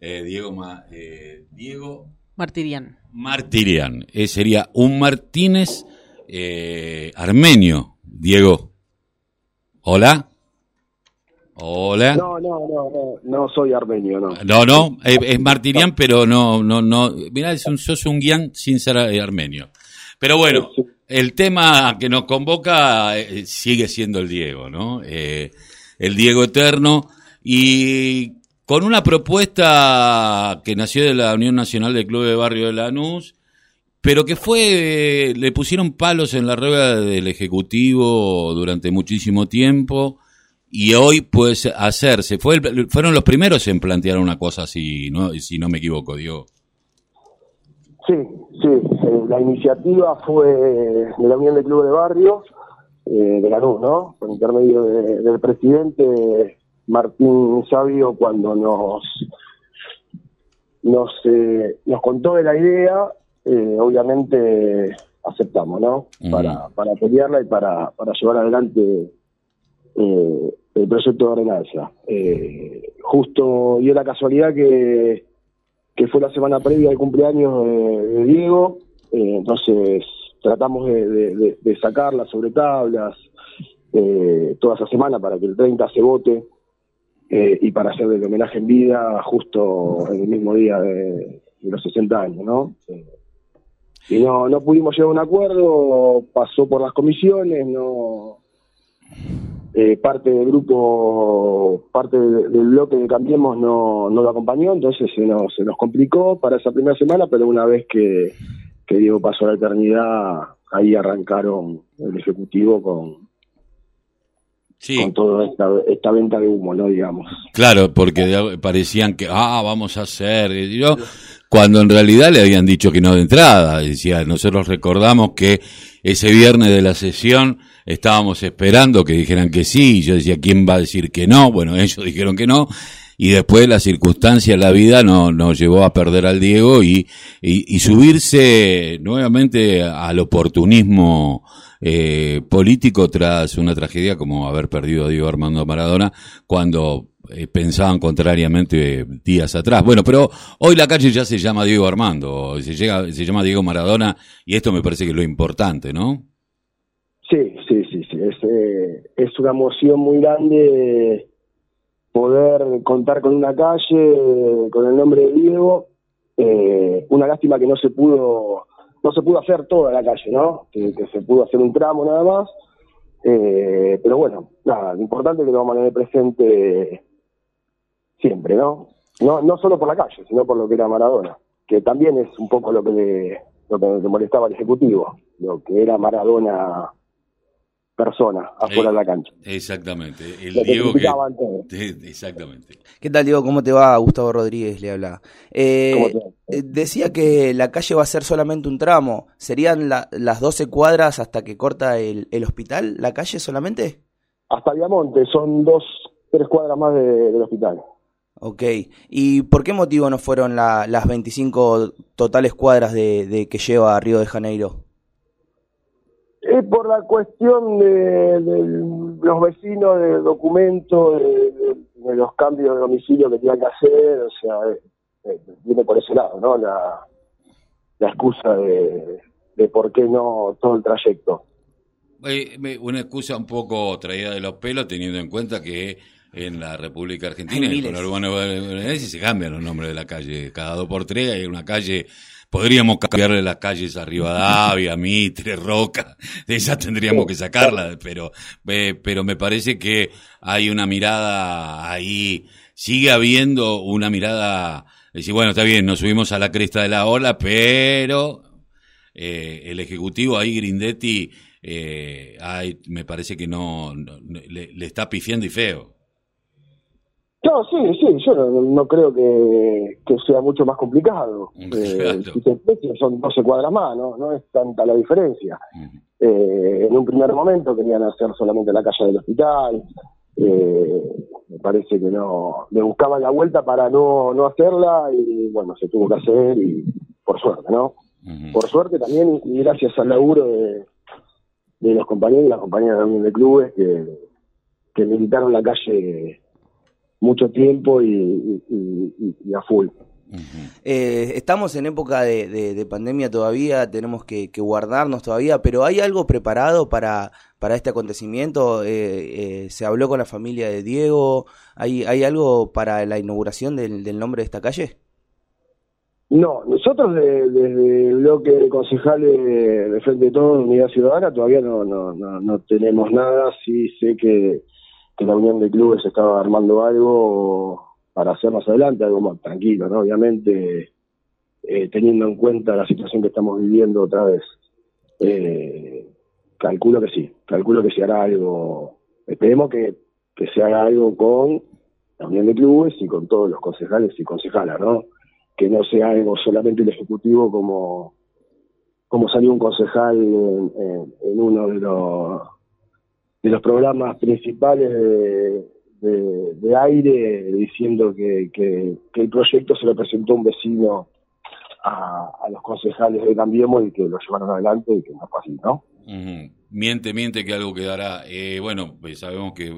eh, Diego, Ma- eh, Diego Martirian. Martirian. Eh, sería un Martínez eh, armenio. Diego. Hola. Hola. No, no, no, no, no soy armenio, no. No, no, es, es Martirian, pero no, no, no. Mirá, es un, sos un guián sin ser armenio. Pero bueno, el tema que nos convoca sigue siendo el Diego, ¿no? Eh, el Diego eterno. Y con una propuesta que nació de la Unión Nacional de Club de Barrio de Lanús, pero que fue, le pusieron palos en la rueda del Ejecutivo durante muchísimo tiempo y hoy puede ser- hacerse. Fue el- fueron los primeros en plantear una cosa así, ¿no? si no me equivoco, Diego. Sí, sí, eh, la iniciativa fue de la Unión de Clubes de Barrio, eh, de Lanús, ¿no? Por intermedio de- del presidente Martín Sabio, cuando nos nos, eh, nos contó de la idea, eh, obviamente aceptamos, ¿no? Para, para pelearla y para, para llevar adelante eh, el proyecto de ordenanza. Justo dio la casualidad que que fue la semana previa al cumpleaños de, de Diego, entonces tratamos de, de- de- de sacarla sobre tablas toda esa semana para que el 30 se vote eh, y para hacer el homenaje en vida justo en el mismo día de, los 60 años, ¿no? Eh, y no, no pudimos llegar a un acuerdo, pasó por las comisiones, no eh, parte del grupo, parte de- del bloque de Cambiemos no, no lo acompañó, entonces se nos, se nos complicó para esa primera semana, pero una vez que, que Diego pasó a la eternidad, ahí arrancaron el Ejecutivo con, Sí. con toda esta, esta venta de humo, ¿no? Digamos. Claro, porque parecían que, ah, vamos a hacer, y yo, cuando en realidad le habían dicho que no de entrada. Decía, nosotros recordamos que ese viernes de la sesión estábamos esperando que dijeran que sí, y yo decía, ¿quién va a decir que no? Bueno, ellos dijeron que no, y después la circunstancia, la vida nos nos llevó a perder al Diego y, y, y subirse nuevamente al oportunismo eh, político tras una tragedia como haber perdido a Diego Armando Maradona cuando eh, pensaban contrariamente eh, días atrás. Bueno, pero hoy la calle ya se llama Diego Armando, se, llega, se llama Diego Maradona y esto me parece que es lo importante, ¿no? Sí, sí, sí, sí. Es, eh, es una emoción muy grande poder contar con una calle con el nombre de Diego. Eh, una lástima que no se pudo no se pudo hacer toda la calle, ¿no? Que, que se pudo hacer un tramo nada más. Eh, pero bueno, nada, lo importante es que lo vamos a tener presente siempre, ¿no? No, no solo por la calle, sino por lo que era Maradona, que también es un poco lo que le, lo que le molestaba al Ejecutivo, lo que era Maradona persona afuera de la cancha. Exactamente. El Lo que Diego que... Sí, Exactamente. ¿Qué tal, Diego? ¿Cómo te va? Gustavo Rodríguez le habla. Eh, ¿Cómo te va? Eh, decía que la calle va a ser solamente un tramo. ¿Serían la- las 12 cuadras hasta que corta el, el hospital? ¿La calle solamente? Hasta Viamonte, son dos, tres cuadras más de- del hospital. Ok. ¿Y por qué motivo no fueron la- las 25 totales cuadras de, de que lleva a Río de Janeiro? Es por la cuestión de, de los vecinos, de documentos, de, los cambios de domicilio que tenían que hacer, o sea, eh, viene por ese lado, ¿no? La, la excusa de, de por qué no todo el trayecto. Eh, Una excusa un poco traída de los pelos teniendo en cuenta que en la República Argentina, en el bonaerense, se cambian los nombres de la calle. Cada dos por tres hay una calle, podríamos cambiarle las calles a Rivadavia, Mitre, Roca, de esas tendríamos que sacarlas, pero, eh, pero me parece que hay una mirada ahí, sigue habiendo una mirada, decir, bueno, está bien, nos subimos a la cresta de la ola, pero eh, el ejecutivo ahí, Grindetti, eh, hay- me parece que no, no- le, le está pifiando y feo. No, sí, sí, yo no, no creo que, que sea mucho más complicado. Eh, si aprecia, son 12 cuadras más, ¿no? No es tanta la diferencia. Ujú. Eh, en un primer momento querían hacer solamente la calle del hospital. Eh, me parece que no. Le buscaban la vuelta para no, no hacerla y bueno, se tuvo que hacer y por suerte, ¿no? Por suerte también y gracias al laburo de, de los compañeros y las compañeras Unión de Clubes que, que militaron la calle mucho tiempo y, a full. Eh, estamos en época de, pandemia todavía, tenemos que, guardarnos todavía, pero ¿hay algo preparado para, para este acontecimiento? Eh, eh, ¿Se habló con la familia de Diego? ¿Hay, hay algo para la inauguración del, nombre de esta calle? No, nosotros desde el bloque de concejales de Frente de Todos, Unidad Ciudadana, todavía no, no, no, tenemos nada. Sí sé que, que la Unión de Clubes estaba armando algo para hacer más adelante algo más tranquilo, ¿no? Obviamente, eh, teniendo en cuenta la situación que estamos viviendo otra vez. Eh, calculo que sí, calculo que se hará algo, esperemos que, que se haga algo con la Unión de Clubes y con todos los concejales y concejalas, ¿no? Que no sea algo solamente el Ejecutivo como, como salió un concejal en, en uno de los, de los programas principales de, de, aire diciendo que, que, el proyecto se lo presentó un vecino a, los concejales de Cambiemos y que lo llevaron adelante y que no fue así, ¿no? Miente, miente que algo quedará. Eh, bueno, pues sabemos que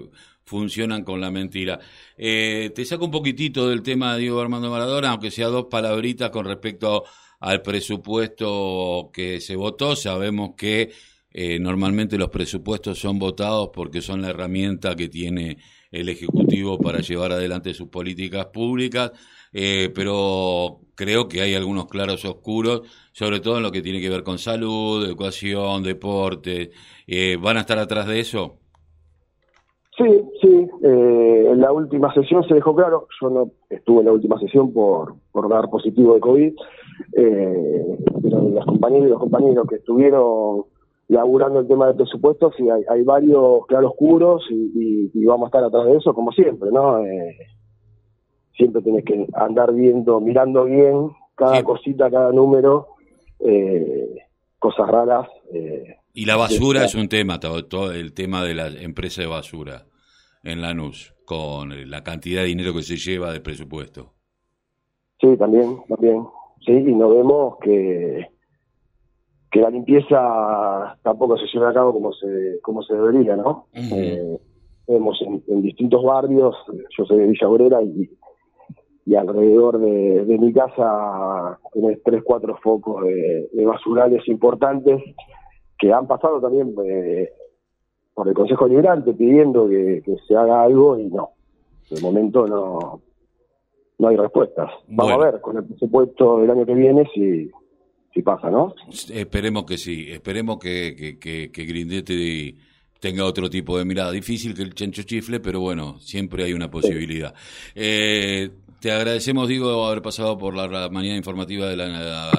funcionan con la mentira. Eh, te saco un poquitito del tema de Diego Armando Maradona, aunque sea dos palabritas con respecto al presupuesto que se votó. Sabemos que eh, normalmente los presupuestos son votados porque son la herramienta que tiene el Ejecutivo para llevar adelante sus políticas públicas, eh, pero creo que hay algunos claros oscuros, sobre todo en lo que tiene que ver con salud, educación, deporte. Eh, ¿Van a estar atrás de eso? Sí, sí. Eh, en la última sesión se dejó claro, yo no estuve en la última sesión por, por dar positivo de COVID, pero los compañeros y los compañeros que estuvieron laburando el tema de presupuestos y hay, varios claroscuros y, y, vamos a estar atrás de eso como siempre, ¿no? Eh, siempre tienes que andar viendo, mirando bien cada cosita, cada número, eh, cosas raras. Eh, y la basura es un tema, todo, el tema de la empresa de basura en Lanús, con la cantidad de dinero que se lleva de presupuesto. Sí, también, también. Sí, y nos vemos que que la limpieza tampoco se lleva a cabo como se, como se debería, ¿no? Eh, vemos en, distintos barrios, yo soy de Villa Obrera y, y alrededor de, mi casa tenés tres, cuatro focos de, basurales importantes que han pasado también eh, por el Consejo Liberante pidiendo que, se haga algo y no, de momento no, no hay respuestas. Vamos a ver con el presupuesto del año que viene si si pasa, ¿no? Esperemos que sí, esperemos que, que, que, que tenga otro tipo de mirada. Difícil que el chancho chifle, pero bueno, siempre hay una posibilidad. Eh, te agradecemos, digo, haber pasado por la mañana informativa de la,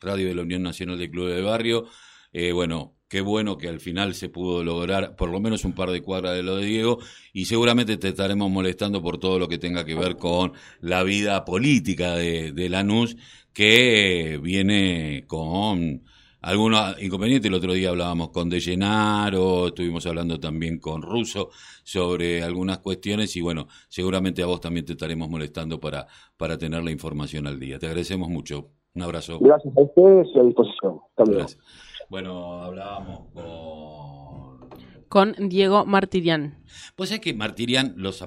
radio de la Unión Nacional de Clubes de Barrio. Eh, bueno, qué bueno que al final se pudo lograr por lo menos un par de cuadras de lo de Diego y seguramente te estaremos molestando por todo lo que tenga que ver con la vida política de, de Lanús, que viene con algunos inconvenientes. El otro día hablábamos con De Llenaro, estuvimos hablando también con Russo sobre algunas cuestiones y bueno, seguramente a vos también te estaremos molestando para, para tener la información al día. Te agradecemos mucho. Un abrazo. Gracias a ustedes y a disposición. Bueno, hablábamos con... Con Diego Martirian. Pues es que Martirian, los